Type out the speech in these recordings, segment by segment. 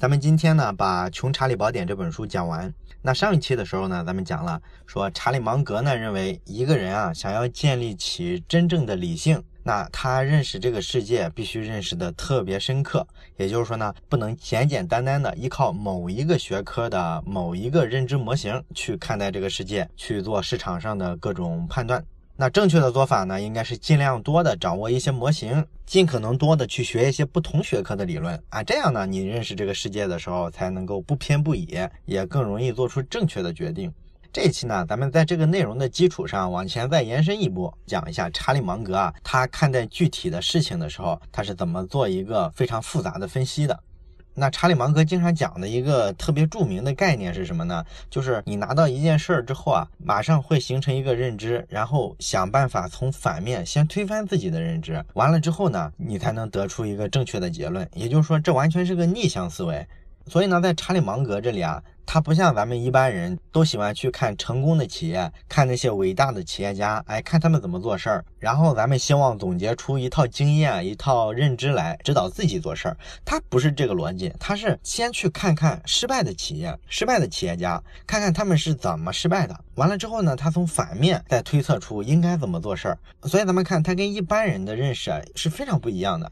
咱们今天呢，把《穷查理宝典》这本书讲完。那上一期的时候呢，咱们讲了说，查理芒格呢认为，一个人啊想要建立起真正的理性，那他认识这个世界必须认识的特别深刻。也就是说呢，不能简简单单的依靠某一个学科的某一个认知模型去看待这个世界，去做市场上的各种判断。那正确的做法呢，应该是尽量多的掌握一些模型，尽可能多的去学一些不同学科的理论啊，这样呢，你认识这个世界的时候才能够不偏不倚，也更容易做出正确的决定。这一期呢，咱们在这个内容的基础上往前再延伸一步，讲一下查理芒格啊，他看待具体的事情的时候，他是怎么做一个非常复杂的分析的。那查理芒格经常讲的一个特别著名的概念是什么呢？就是你拿到一件事儿之后啊，马上会形成一个认知，然后想办法从反面先推翻自己的认知，完了之后呢，你才能得出一个正确的结论。也就是说，这完全是个逆向思维。所以呢，在查理芒格这里啊。他不像咱们一般人都喜欢去看成功的企业，看那些伟大的企业家，哎，看他们怎么做事儿，然后咱们希望总结出一套经验、一套认知来指导自己做事儿。他不是这个逻辑，他是先去看看失败的企业、失败的企业家，看看他们是怎么失败的。完了之后呢，他从反面再推测出应该怎么做事儿。所以咱们看他跟一般人的认识啊是非常不一样的。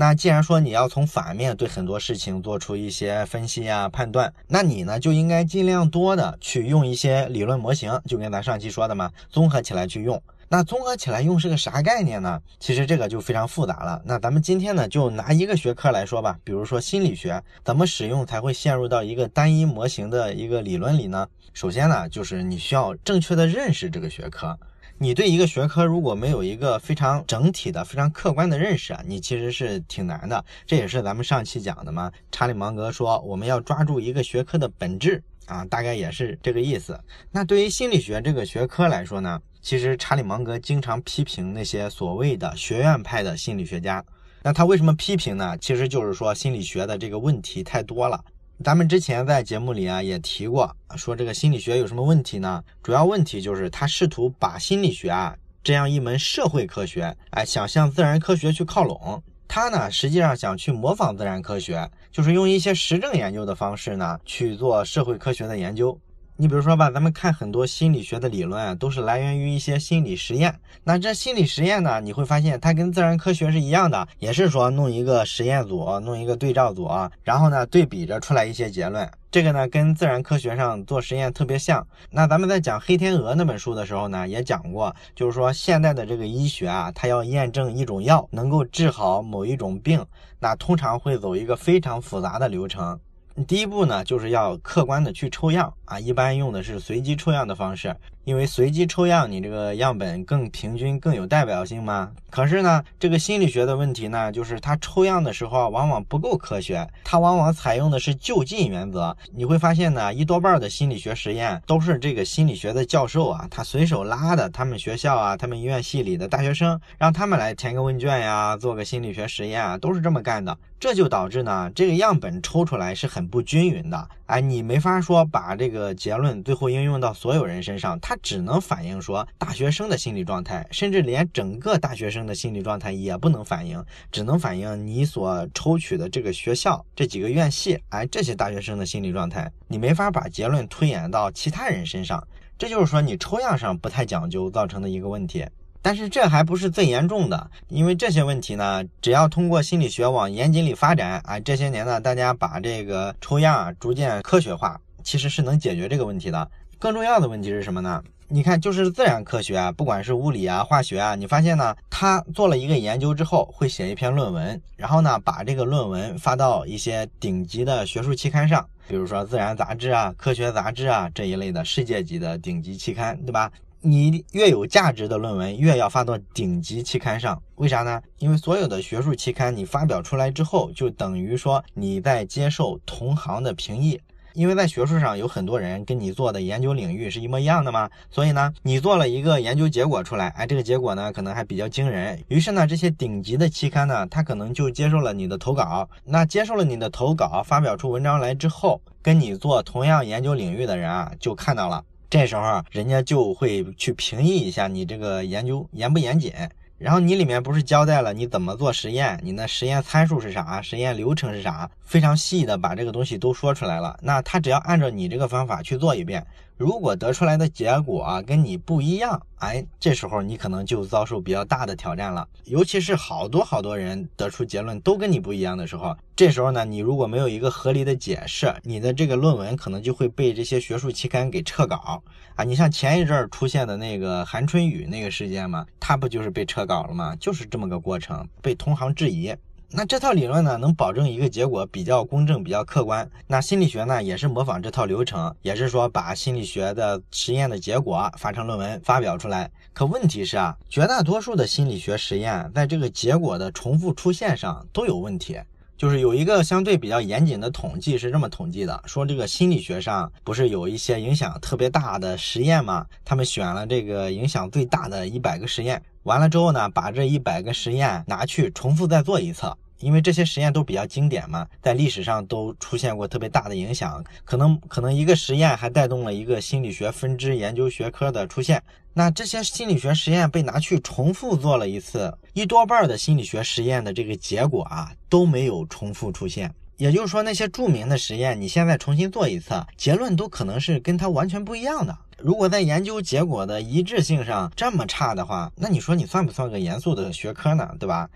那既然说你要从反面对很多事情做出一些分析啊判断，那你呢就应该尽量多的去用一些理论模型，就跟咱上期说的嘛，综合起来去用。那综合起来用是个啥概念呢？其实这个就非常复杂了。那咱们今天呢就拿一个学科来说吧，比如说心理学，怎么使用才会陷入到一个单一模型的一个理论里呢？首先呢，就是你需要正确的认识这个学科。你对一个学科如果没有一个非常整体的、非常客观的认识啊，你其实是挺难的。这也是咱们上期讲的嘛。查理芒格说，我们要抓住一个学科的本质啊，大概也是这个意思。那对于心理学这个学科来说呢，其实查理芒格经常批评那些所谓的学院派的心理学家。那他为什么批评呢？其实就是说心理学的这个问题太多了。咱们之前在节目里啊也提过，说这个心理学有什么问题呢？主要问题就是他试图把心理学啊这样一门社会科学，哎，想向自然科学去靠拢。他呢实际上想去模仿自然科学，就是用一些实证研究的方式呢去做社会科学的研究。你比如说吧，咱们看很多心理学的理论啊，都是来源于一些心理实验。那这心理实验呢，你会发现它跟自然科学是一样的，也是说弄一个实验组，弄一个对照组啊，然后呢对比着出来一些结论。这个呢跟自然科学上做实验特别像。那咱们在讲《黑天鹅》那本书的时候呢，也讲过，就是说现代的这个医学啊，它要验证一种药能够治好某一种病，那通常会走一个非常复杂的流程。第一步呢，就是要客观的去抽样啊，一般用的是随机抽样的方式。因为随机抽样，你这个样本更平均、更有代表性吗？可是呢，这个心理学的问题呢，就是它抽样的时候往往不够科学，它往往采用的是就近原则。你会发现呢，一多半的心理学实验都是这个心理学的教授啊，他随手拉的，他们学校啊，他们医院系里的大学生，让他们来填个问卷呀，做个心理学实验啊，都是这么干的。这就导致呢，这个样本抽出来是很不均匀的。哎，你没法说把这个结论最后应用到所有人身上，它只能反映说大学生的心理状态，甚至连整个大学生的心理状态也不能反映，只能反映你所抽取的这个学校这几个院系，哎，这些大学生的心理状态，你没法把结论推演到其他人身上，这就是说你抽样上不太讲究造成的一个问题。但是这还不是最严重的，因为这些问题呢，只要通过心理学往严谨里发展啊，这些年呢，大家把这个抽样啊逐渐科学化，其实是能解决这个问题的。更重要的问题是什么呢？你看，就是自然科学啊，不管是物理啊、化学啊，你发现呢，他做了一个研究之后，会写一篇论文，然后呢，把这个论文发到一些顶级的学术期刊上，比如说《自然》杂志啊、《科学》杂志啊这一类的世界级的顶级期刊，对吧？你越有价值的论文，越要发到顶级期刊上，为啥呢？因为所有的学术期刊你发表出来之后，就等于说你在接受同行的评议。因为在学术上有很多人跟你做的研究领域是一模一样的嘛，所以呢，你做了一个研究结果出来，哎，这个结果呢可能还比较惊人。于是呢，这些顶级的期刊呢，他可能就接受了你的投稿。那接受了你的投稿，发表出文章来之后，跟你做同样研究领域的人啊，就看到了。这时候人家就会去评议一下你这个研究严不严谨，然后你里面不是交代了你怎么做实验，你那实验参数是啥，实验流程是啥，非常细的把这个东西都说出来了。那他只要按照你这个方法去做一遍，如果得出来的结果跟你不一样，哎，这时候你可能就遭受比较大的挑战了。尤其是好多好多人得出结论都跟你不一样的时候，这时候呢，你如果没有一个合理的解释，你的这个论文可能就会被这些学术期刊给撤稿啊。你像前一阵儿出现的那个韩春雨那个事件嘛，他不就是被撤稿了吗？就是这么个过程，被同行质疑。那这套理论呢，能保证一个结果比较公正、比较客观。那心理学呢，也是模仿这套流程，也是说把心理学的实验的结果发成论文发表出来。可问题是啊，绝大多数的心理学实验在这个结果的重复出现上都有问题。就是有一个相对比较严谨的统计是这么统计的，说这个心理学上不是有一些影响特别大的实验吗？他们选了这个影响最大的一百个实验。完了之后呢，把这一百个实验拿去重复再做一次，因为这些实验都比较经典嘛，在历史上都出现过特别大的影响，可能可能一个实验还带动了一个心理学分支研究学科的出现。那这些心理学实验被拿去重复做了一次，一多半的心理学实验的这个结果啊都没有重复出现。也就是说，那些著名的实验，你现在重新做一次，结论都可能是跟它完全不一样的。如果在研究结果的一致性上这么差的话，那你说你算不算个严肃的学科呢？对吧？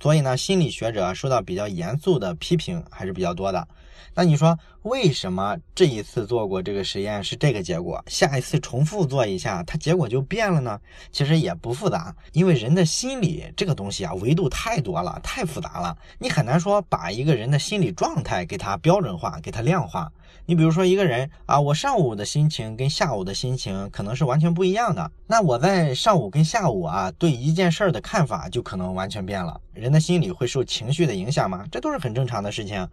所以呢，心理学者受到比较严肃的批评还是比较多的。那你说为什么这一次做过这个实验是这个结果，下一次重复做一下，它结果就变了呢？其实也不复杂，因为人的心理这个东西啊，维度太多了，太复杂了，你很难说把一个人的心理状态给它标准化，给它量化。你比如说一个人啊，我上午的心情跟下午的心情可能是完全不一样的，那我在上午跟下午啊，对一件事儿的看法就可能完全变了。人的心理会受情绪的影响吗？这都是很正常的事情。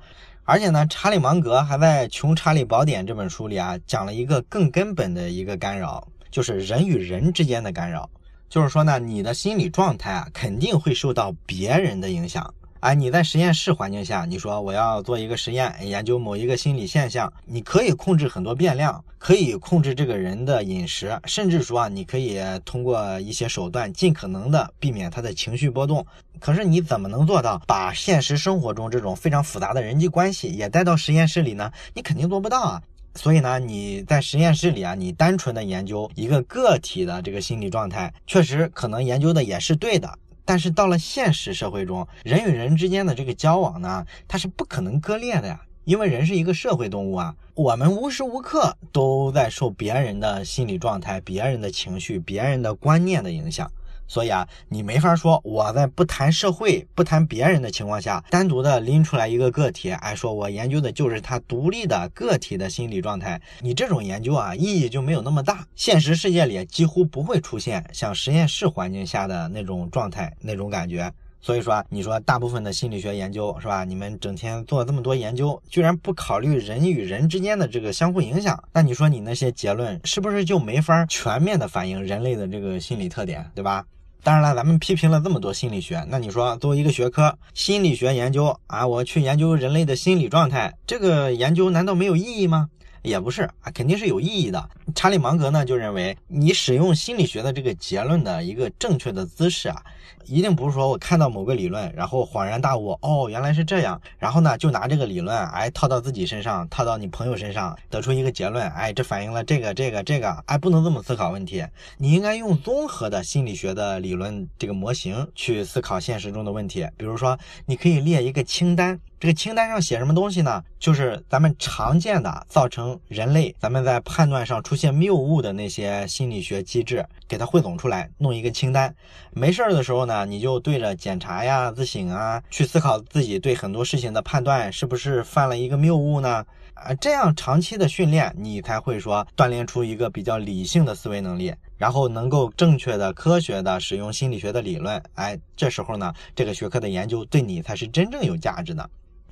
而且呢，查理芒格还在《穷查理宝典》这本书里啊，讲了一个更根本的一个干扰，就是人与人之间的干扰。就是说呢，你的心理状态啊，肯定会受到别人的影响。哎，你在实验室环境下，你说我要做一个实验，研究某一个心理现象，你可以控制很多变量，可以控制这个人的饮食，甚至说啊，你可以通过一些手段，尽可能的避免他的情绪波动。可是你怎么能做到把现实生活中这种非常复杂的人际关系也带到实验室里呢？你肯定做不到啊。所以呢，你在实验室里啊，你单纯的研究一个个体的这个心理状态，确实可能研究的也是对的。但是到了现实社会中，人与人之间的这个交往呢，它是不可能割裂的呀，因为人是一个社会动物啊，我们无时无刻都在受别人的心理状态、别人的情绪、别人的观念的影响。所以啊，你没法说我在不谈社会、不谈别人的情况下，单独的拎出来一个个体，哎，说我研究的就是他独立的个体的心理状态。你这种研究啊，意义就没有那么大。现实世界里几乎不会出现像实验室环境下的那种状态、那种感觉。所以说，你说大部分的心理学研究是吧？你们整天做这么多研究，居然不考虑人与人之间的这个相互影响，那你说你那些结论是不是就没法全面的反映人类的这个心理特点，对吧？当然了，咱们批评了这么多心理学，那你说作为一个学科，心理学研究啊，我去研究人类的心理状态，这个研究难道没有意义吗？也不是啊，肯定是有意义的。查理芒格呢就认为，你使用心理学的这个结论的一个正确的姿势啊。一定不是说我看到某个理论，然后恍然大悟，哦，原来是这样，然后呢，就拿这个理论，哎，套到自己身上，套到你朋友身上，得出一个结论，哎，这反映了这个这个这个，哎，不能这么思考问题，你应该用综合的心理学的理论这个模型去思考现实中的问题。比如说，你可以列一个清单，这个清单上写什么东西呢？就是咱们常见的造成人类咱们在判断上出现谬误的那些心理学机制，给它汇总出来，弄一个清单。没事儿的时候呢。你就对着检查呀、自省啊，去思考自己对很多事情的判断是不是犯了一个谬误呢？啊，这样长期的训练，你才会说锻炼出一个比较理性的思维能力，然后能够正确的、科学的使用心理学的理论。哎，这时候呢，这个学科的研究对你才是真正有价值的。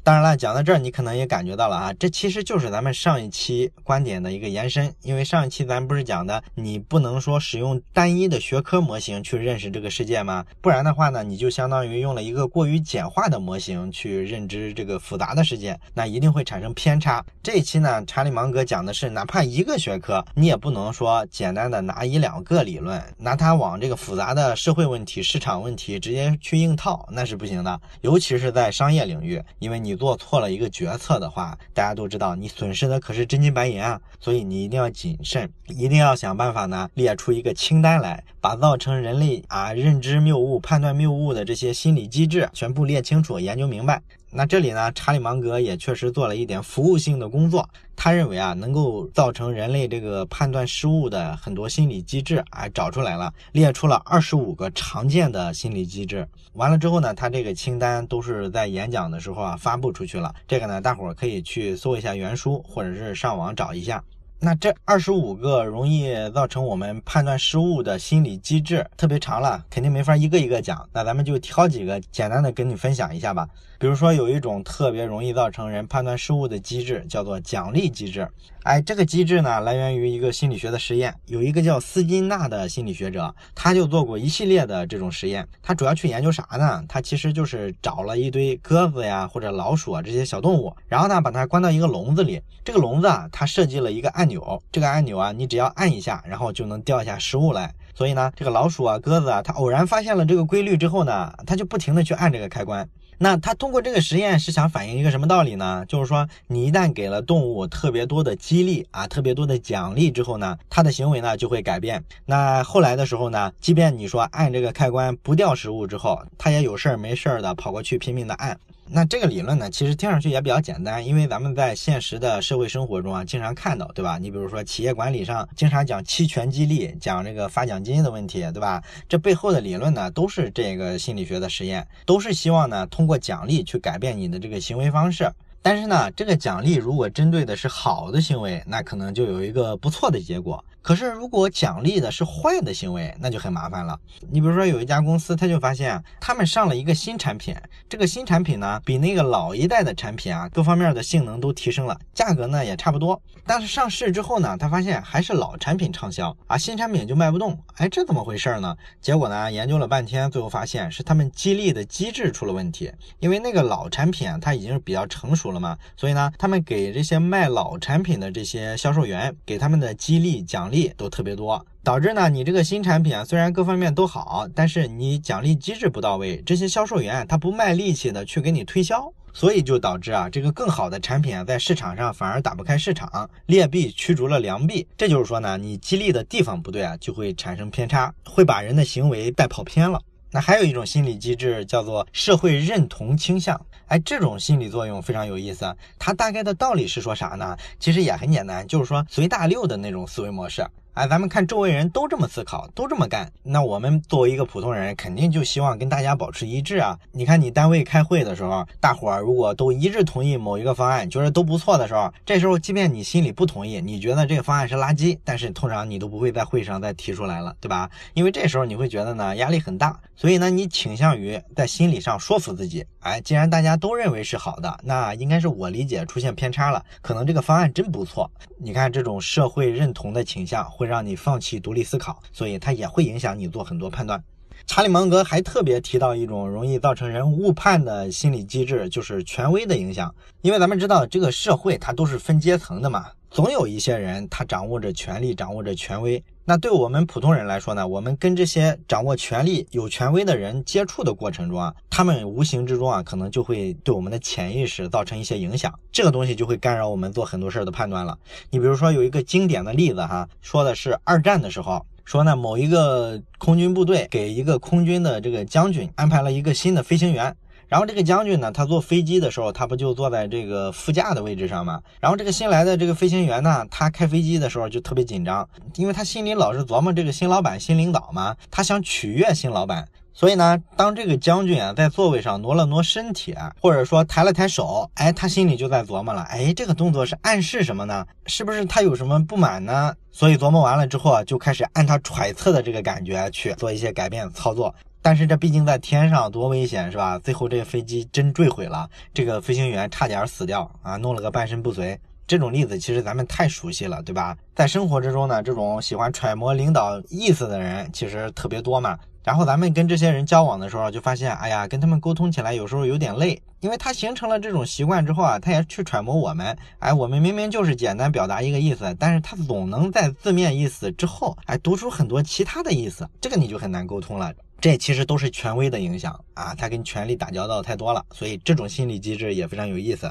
当然了，讲到这儿，你可能也感觉到了啊，这其实就是咱们上一期观点的一个延伸。因为上一期咱不是讲的，你不能说使用单一的学科模型去认识这个世界吗？不然的话呢，你就相当于用了一个过于简化的模型去认知这个复杂的世界，那一定会产生偏差。这一期呢，查理芒格讲的是，哪怕一个学科，你也不能说简单的拿一两个理论，拿它往这个复杂的社会问题、市场问题直接去硬套，那是不行的。尤其是在商业领域，因为你。做错了一个决策的话，大家都知道你损失的可是真金白银啊！所以你一定要谨慎，一定要想办法呢，列出一个清单来，把造成人类啊认知谬误、判断谬误的这些心理机制全部列清楚、研究明白。那这里呢，查理芒格也确实做了一点服务性的工作。他认为啊，能够造成人类这个判断失误的很多心理机制，啊，找出来了，列出了二十五个常见的心理机制。完了之后呢，他这个清单都是在演讲的时候啊发布出去了。这个呢，大伙儿可以去搜一下原书，或者是上网找一下。那这二十五个容易造成我们判断失误的心理机制特别长了，肯定没法一个一个讲。那咱们就挑几个简单的跟你分享一下吧。比如说有一种特别容易造成人判断失误的机制，叫做奖励机制。哎，这个机制呢，来源于一个心理学的实验。有一个叫斯金纳的心理学者，他就做过一系列的这种实验。他主要去研究啥呢？他其实就是找了一堆鸽子呀或者老鼠啊这些小动物，然后呢把它关到一个笼子里。这个笼子啊，他设计了一个按钮，这个按钮啊，你只要按一下，然后就能掉下食物来。所以呢，这个老鼠啊、鸽子啊，它偶然发现了这个规律之后呢，它就不停的去按这个开关。那它通过这个实验是想反映一个什么道理呢？就是说，你一旦给了动物特别多的激励啊，特别多的奖励之后呢，它的行为呢就会改变。那后来的时候呢，即便你说按这个开关不掉食物之后，它也有事儿没事儿的跑过去拼命的按。那这个理论呢，其实听上去也比较简单，因为咱们在现实的社会生活中啊，经常看到，对吧？你比如说企业管理上经常讲期权激励，讲这个发奖金的问题，对吧？这背后的理论呢，都是这个心理学的实验，都是希望呢通过奖励去改变你的这个行为方式。但是呢，这个奖励如果针对的是好的行为，那可能就有一个不错的结果。可是，如果奖励的是坏的行为，那就很麻烦了。你比如说，有一家公司，他就发现他们上了一个新产品，这个新产品呢，比那个老一代的产品啊，各方面的性能都提升了，价格呢也差不多。但是上市之后呢，他发现还是老产品畅销啊，新产品就卖不动。哎，这怎么回事呢？结果呢，研究了半天，最后发现是他们激励的机制出了问题。因为那个老产品啊，它已经是比较成熟了嘛，所以呢，他们给这些卖老产品的这些销售员，给他们的激励奖励。都特别多，导致呢，你这个新产品啊，虽然各方面都好，但是你奖励机制不到位，这些销售员他不卖力气的去给你推销，所以就导致啊，这个更好的产品啊，在市场上反而打不开市场，劣币驱逐了良币。这就是说呢，你激励的地方不对啊，就会产生偏差，会把人的行为带跑偏了。那还有一种心理机制叫做社会认同倾向，哎，这种心理作用非常有意思。它大概的道理是说啥呢？其实也很简单，就是说随大流的那种思维模式。哎，咱们看周围人都这么思考，都这么干，那我们作为一个普通人，肯定就希望跟大家保持一致啊。你看你单位开会的时候，大伙儿如果都一致同意某一个方案，觉得都不错的时候，这时候即便你心里不同意，你觉得这个方案是垃圾，但是通常你都不会在会上再提出来了，对吧？因为这时候你会觉得呢压力很大，所以呢你倾向于在心理上说服自己，哎，既然大家都认为是好的，那应该是我理解出现偏差了，可能这个方案真不错。你看这种社会认同的倾向会让你放弃独立思考，所以它也会影响你做很多判断。查理芒格还特别提到一种容易造成人误判的心理机制，就是权威的影响。因为咱们知道这个社会它都是分阶层的嘛，总有一些人他掌握着权力，掌握着权威。那对我们普通人来说呢，我们跟这些掌握权力、有权威的人接触的过程中啊，他们无形之中啊，可能就会对我们的潜意识造成一些影响。这个东西就会干扰我们做很多事儿的判断了。你比如说有一个经典的例子哈，说的是二战的时候。说呢，某一个空军部队给一个空军的这个将军安排了一个新的飞行员，然后这个将军呢，他坐飞机的时候，他不就坐在这个副驾的位置上吗？然后这个新来的这个飞行员呢，他开飞机的时候就特别紧张，因为他心里老是琢磨这个新老板、新领导嘛，他想取悦新老板。所以呢，当这个将军啊在座位上挪了挪身体，或者说抬了抬手，哎，他心里就在琢磨了，哎，这个动作是暗示什么呢？是不是他有什么不满呢？所以琢磨完了之后啊，就开始按他揣测的这个感觉去做一些改变操作。但是这毕竟在天上多危险，是吧？最后这个飞机真坠毁了，这个飞行员差点死掉啊，弄了个半身不遂。这种例子其实咱们太熟悉了，对吧？在生活之中呢，这种喜欢揣摩领导意思的人其实特别多嘛。然后咱们跟这些人交往的时候，就发现，哎呀，跟他们沟通起来有时候有点累，因为他形成了这种习惯之后啊，他也去揣摩我们。哎，我们明明就是简单表达一个意思，但是他总能在字面意思之后，哎，读出很多其他的意思，这个你就很难沟通了。这其实都是权威的影响啊，他跟权力打交道太多了，所以这种心理机制也非常有意思。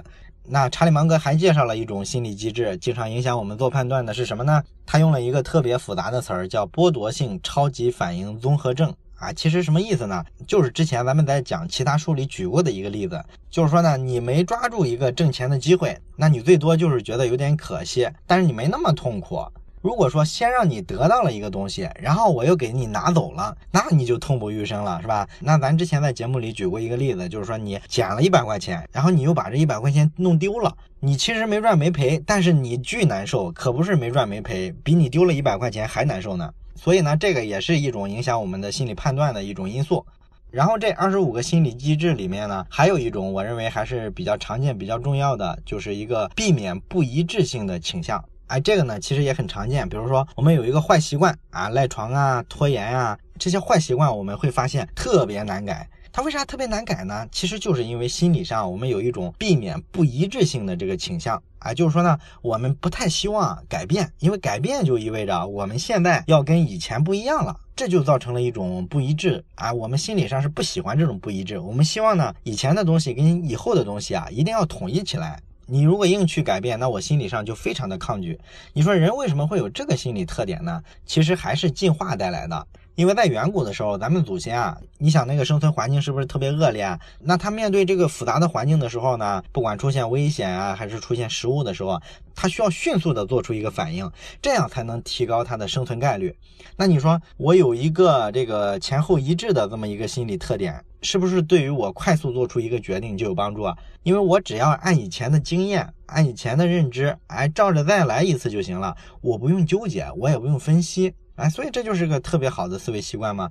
那查理芒格还介绍了一种心理机制，经常影响我们做判断的是什么呢？他用了一个特别复杂的词儿，叫剥夺性超级反应综合症。啊，其实什么意思呢？就是之前咱们在讲其他书里举过的一个例子，就是说呢，你没抓住一个挣钱的机会，那你最多就是觉得有点可惜，但是你没那么痛苦。如果说先让你得到了一个东西，然后我又给你拿走了，那你就痛不欲生了，是吧？那咱之前在节目里举过一个例子，就是说你捡了一百块钱，然后你又把这一百块钱弄丢了，你其实没赚没赔，但是你巨难受，可不是没赚没赔，比你丢了一百块钱还难受呢。所以呢，这个也是一种影响我们的心理判断的一种因素。然后这二十五个心理机制里面呢，还有一种我认为还是比较常见、比较重要的，就是一个避免不一致性的倾向。哎，这个呢其实也很常见。比如说我们有一个坏习惯啊，赖床啊、拖延啊，这些坏习惯我们会发现特别难改。它为啥特别难改呢？其实就是因为心理上我们有一种避免不一致性的这个倾向啊，就是说呢，我们不太希望改变，因为改变就意味着我们现在要跟以前不一样了，这就造成了一种不一致啊。我们心理上是不喜欢这种不一致，我们希望呢，以前的东西跟以后的东西啊，一定要统一起来。你如果硬去改变，那我心理上就非常的抗拒。你说人为什么会有这个心理特点呢？其实还是进化带来的。因为在远古的时候，咱们祖先啊，你想那个生存环境是不是特别恶劣？那他面对这个复杂的环境的时候呢，不管出现危险啊，还是出现食物的时候，他需要迅速的做出一个反应，这样才能提高他的生存概率。那你说我有一个这个前后一致的这么一个心理特点，是不是对于我快速做出一个决定就有帮助啊？因为我只要按以前的经验，按以前的认知，哎，照着再来一次就行了，我不用纠结，我也不用分析。哎，所以这就是个特别好的思维习惯嘛。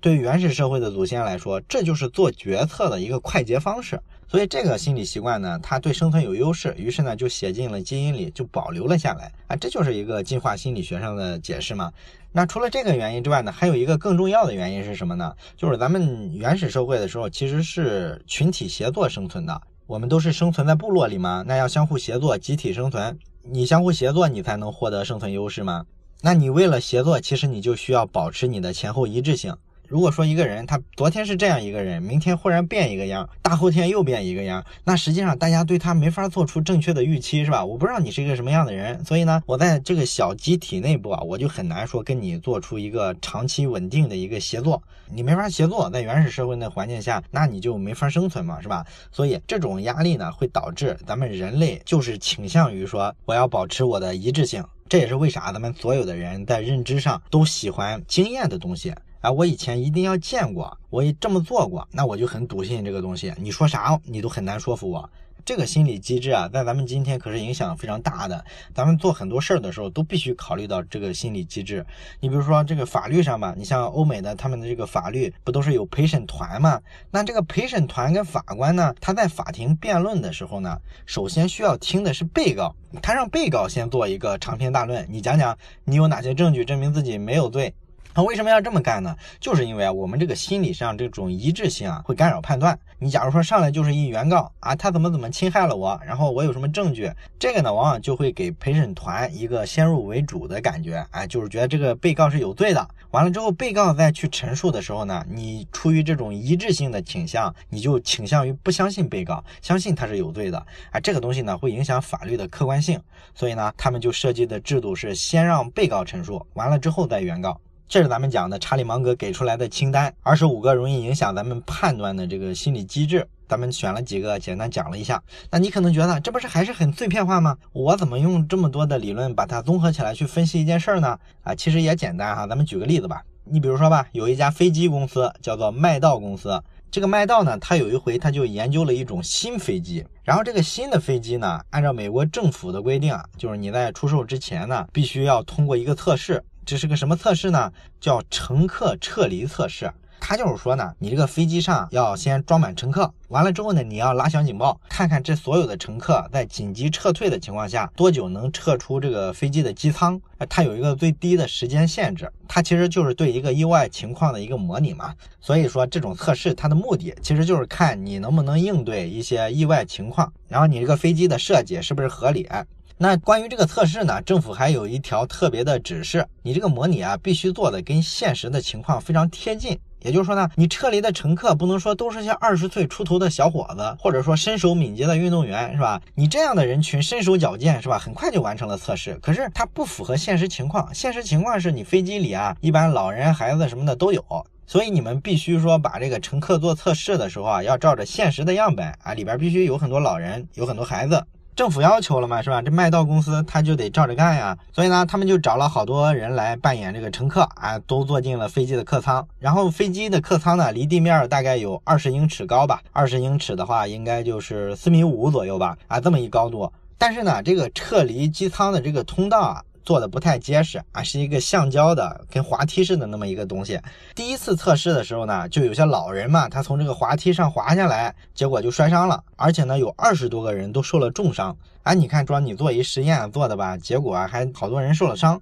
对原始社会的祖先来说，这就是做决策的一个快捷方式。所以这个心理习惯呢，它对生存有优势，于是呢就写进了基因里，就保留了下来。啊，这就是一个进化心理学上的解释嘛。那除了这个原因之外呢，还有一个更重要的原因是什么呢？就是咱们原始社会的时候其实是群体协作生存的，我们都是生存在部落里嘛，那要相互协作，集体生存。你相互协作，你才能获得生存优势嘛。那你为了协作，其实你就需要保持你的前后一致性。如果说一个人他昨天是这样一个人，明天忽然变一个样，大后天又变一个样，那实际上大家对他没法做出正确的预期，是吧？我不知道你是一个什么样的人，所以呢，我在这个小集体内部啊，我就很难说跟你做出一个长期稳定的一个协作。你没法协作，在原始社会那环境下，那你就没法生存嘛，是吧？所以这种压力呢，会导致咱们人类就是倾向于说，我要保持我的一致性。这也是为啥咱们所有的人在认知上都喜欢经验的东西啊！我以前一定要见过，我也这么做过，那我就很笃信这个东西。你说啥，你都很难说服我。这个心理机制啊，在咱们今天可是影响非常大的。咱们做很多事儿的时候，都必须考虑到这个心理机制。你比如说这个法律上吧，你像欧美的他们的这个法律，不都是有陪审团吗？那这个陪审团跟法官呢，他在法庭辩论的时候呢，首先需要听的是被告，他让被告先做一个长篇大论，你讲讲你有哪些证据证明自己没有罪。他为什么要这么干呢？就是因为啊，我们这个心理上这种一致性啊，会干扰判断。你假如说上来就是一原告啊，他怎么怎么侵害了我，然后我有什么证据，这个呢，往往就会给陪审团一个先入为主的感觉，哎，就是觉得这个被告是有罪的。完了之后，被告再去陈述的时候呢，你出于这种一致性的倾向，你就倾向于不相信被告，相信他是有罪的。啊，这个东西呢，会影响法律的客观性。所以呢，他们就设计的制度是先让被告陈述，完了之后再原告。这是咱们讲的查理芒格给出来的清单，二十五个容易影响咱们判断的这个心理机制，咱们选了几个简单讲了一下。那你可能觉得这不是还是很碎片化吗？我怎么用这么多的理论把它综合起来去分析一件事儿呢？啊，其实也简单哈，咱们举个例子吧。你比如说吧，有一家飞机公司叫做麦道公司。这个麦道呢，他有一回他就研究了一种新飞机，然后这个新的飞机呢，按照美国政府的规定啊，就是你在出售之前呢，必须要通过一个测试。这是个什么测试呢？叫乘客撤离测试。他就是说呢，你这个飞机上要先装满乘客，完了之后呢，你要拉响警报，看看这所有的乘客在紧急撤退的情况下，多久能撤出这个飞机的机舱？它有一个最低的时间限制。它其实就是对一个意外情况的一个模拟嘛。所以说这种测试它的目的其实就是看你能不能应对一些意外情况，然后你这个飞机的设计是不是合理。那关于这个测试呢，政府还有一条特别的指示，你这个模拟啊，必须做的跟现实的情况非常贴近。也就是说呢，你撤离的乘客不能说都是些二十岁出头的小伙子，或者说身手敏捷的运动员，是吧？你这样的人群身手矫健，是吧？很快就完成了测试。可是它不符合现实情况，现实情况是你飞机里啊，一般老人、孩子什么的都有，所以你们必须说把这个乘客做测试的时候啊，要照着现实的样本啊，里边必须有很多老人，有很多孩子。政府要求了嘛，是吧？这卖道公司他就得照着干呀。所以呢，他们就找了好多人来扮演这个乘客啊，都坐进了飞机的客舱。然后飞机的客舱呢，离地面大概有二十英尺高吧，二十英尺的话，应该就是四米五左右吧，啊，这么一高度。但是呢，这个撤离机舱的这个通道啊。做的不太结实啊，是一个橡胶的，跟滑梯似的那么一个东西。第一次测试的时候呢，就有些老人嘛，他从这个滑梯上滑下来，结果就摔伤了，而且呢，有二十多个人都受了重伤。哎，你看，说你做一实验做的吧，结果还好多人受了伤。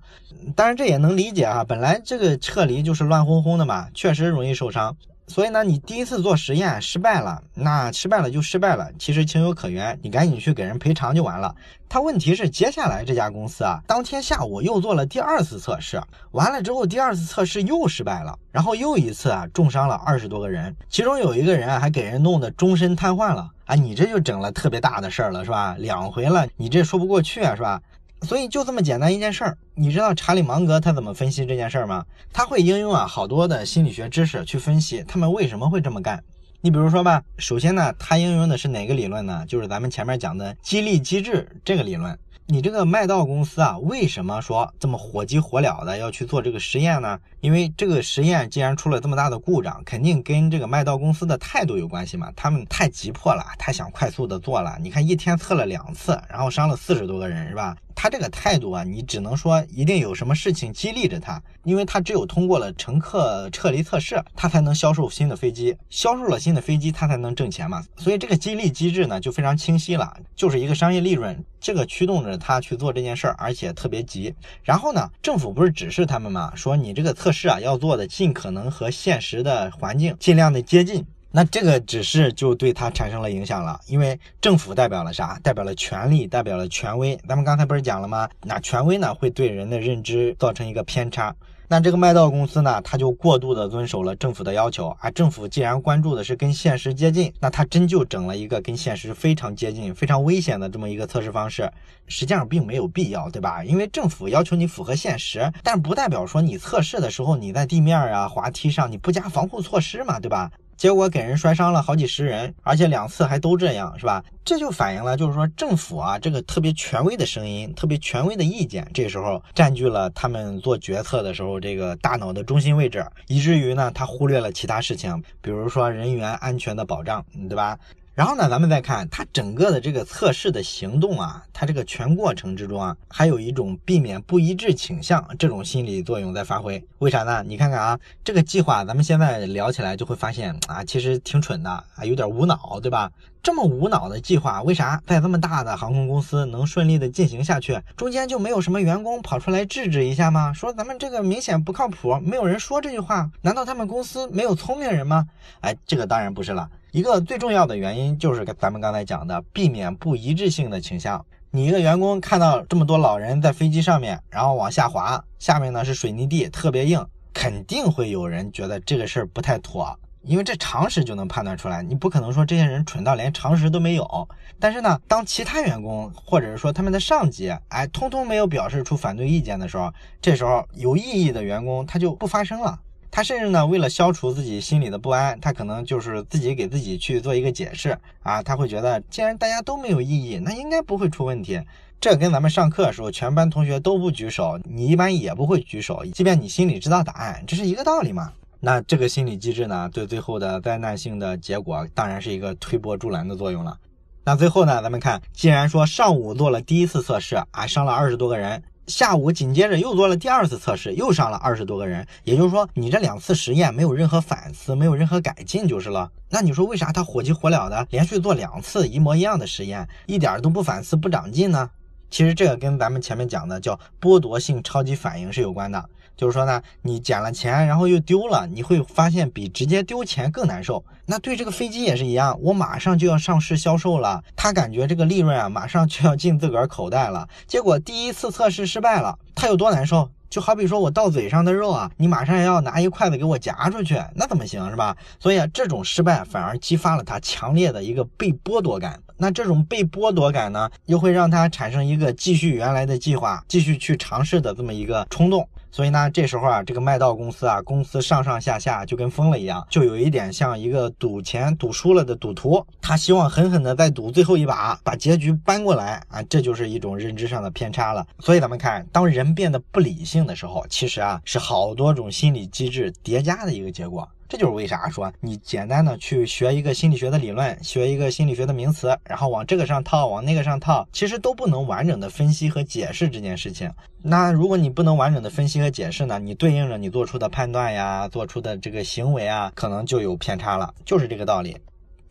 当然这也能理解啊，本来这个撤离就是乱哄哄的嘛，确实容易受伤。所以呢，你第一次做实验失败了，那失败了就失败了，其实情有可原，你赶紧去给人赔偿就完了。他问题是接下来这家公司啊，当天下午又做了第二次测试，完了之后第二次测试又失败了，然后又一次啊重伤了二十多个人，其中有一个人啊还给人弄得终身瘫痪了啊，你这就整了特别大的事儿了是吧？两回了，你这说不过去啊是吧？所以就这么简单一件事儿，你知道查理芒格他怎么分析这件事儿吗？他会应用啊好多的心理学知识去分析他们为什么会这么干。你比如说吧，首先呢，他应用的是哪个理论呢？就是咱们前面讲的激励机制这个理论。你这个麦道公司啊，为什么说这么火急火燎的要去做这个实验呢？因为这个实验既然出了这么大的故障，肯定跟这个麦道公司的态度有关系嘛。他们太急迫了，太想快速的做了。你看一天测了两次，然后伤了四十多个人，是吧？他这个态度啊，你只能说一定有什么事情激励着他，因为他只有通过了乘客撤离测试，他才能销售新的飞机，销售了新的飞机，他才能挣钱嘛。所以这个激励机制呢，就非常清晰了，就是一个商业利润，这个驱动着他去做这件事儿，而且特别急。然后呢，政府不是指示他们嘛？说你这个测试啊，要做的尽可能和现实的环境尽量的接近。那这个指示就对他产生了影响了，因为政府代表了啥？代表了权力，代表了权威。咱们刚才不是讲了吗？那权威呢，会对人的认知造成一个偏差。那这个麦道公司呢，他就过度的遵守了政府的要求啊。政府既然关注的是跟现实接近，那他真就整了一个跟现实非常接近、非常危险的这么一个测试方式。实际上并没有必要，对吧？因为政府要求你符合现实，但不代表说你测试的时候你在地面啊、滑梯上你不加防护措施嘛，对吧？结果给人摔伤了好几十人，而且两次还都这样，是吧？这就反映了，就是说政府啊，这个特别权威的声音，特别权威的意见，这时候占据了他们做决策的时候这个大脑的中心位置，以至于呢，他忽略了其他事情，比如说人员安全的保障，对吧？然后呢，咱们再看它整个的这个测试的行动啊，它这个全过程之中啊，还有一种避免不一致倾向这种心理作用在发挥。为啥呢？你看看啊，这个计划咱们现在聊起来就会发现啊，其实挺蠢的啊，有点无脑，对吧？这么无脑的计划，为啥在这么大的航空公司能顺利的进行下去？中间就没有什么员工跑出来制止一下吗？说咱们这个明显不靠谱，没有人说这句话，难道他们公司没有聪明人吗？哎，这个当然不是了。一个最重要的原因就是咱们刚才讲的，避免不一致性的倾向。你一个员工看到这么多老人在飞机上面，然后往下滑，下面呢是水泥地，特别硬，肯定会有人觉得这个事儿不太妥，因为这常识就能判断出来。你不可能说这些人蠢到连常识都没有。但是呢，当其他员工或者是说他们的上级，哎，通通没有表示出反对意见的时候，这时候有异议的员工他就不发声了。他甚至呢，为了消除自己心里的不安，他可能就是自己给自己去做一个解释啊。他会觉得，既然大家都没有异议，那应该不会出问题。这跟咱们上课的时候全班同学都不举手，你一般也不会举手，即便你心里知道答案，这是一个道理嘛。那这个心理机制呢，对最后的灾难性的结果当然是一个推波助澜的作用了。那最后呢，咱们看，既然说上午做了第一次测试啊，伤了二十多个人，下午紧接着又做了第二次测试，又上了二十多个人，也就是说，你这两次实验没有任何反思，没有任何改进就是了。那你说为啥他火急火燎的连续做两次一模一样的实验，一点都不反思不长进呢？其实这个跟咱们前面讲的叫剥夺性超级反应是有关的。就是说呢，你捡了钱，然后又丢了，你会发现比直接丢钱更难受。那对这个飞机也是一样，我马上就要上市销售了，他感觉这个利润啊，马上就要进自个儿口袋了。结果第一次测试失败了，他有多难受？就好比说我到嘴上的肉啊，你马上要拿一筷子给我夹出去，那怎么行是吧？所以啊，这种失败反而激发了他强烈的一个被剥夺感。那这种被剥夺感呢，又会让他产生一个继续原来的计划，继续去尝试的这么一个冲动。所以呢，这时候啊，这个麦道公司啊，公司上上下下就跟疯了一样，就有一点像一个赌钱赌输了的赌徒，他希望狠狠的再赌最后一把，把结局扳过来啊，这就是一种认知上的偏差了。所以咱们看，当人变得不理性的时候，其实啊，是好多种心理机制叠加的一个结果。这就是为啥说你简单的去学一个心理学的理论，学一个心理学的名词，然后往这个上套，往那个上套，其实都不能完整的分析和解释这件事情。那如果你不能完整的分析和解释呢，你对应着你做出的判断呀，做出的这个行为啊，可能就有偏差了，就是这个道理。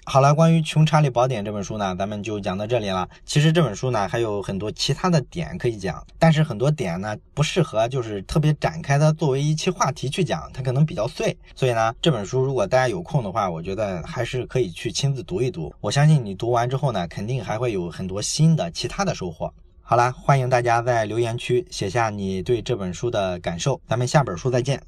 好了，关于《穷查理宝典》这本书呢，咱们就讲到这里了。其实这本书呢还有很多其他的点可以讲，但是很多点呢不适合就是特别展开的作为一期话题去讲，它可能比较碎。所以呢，这本书如果大家有空的话，我觉得还是可以去亲自读一读。我相信你读完之后呢，肯定还会有很多新的其他的收获。好了，欢迎大家在留言区写下你对这本书的感受，咱们下本书再见。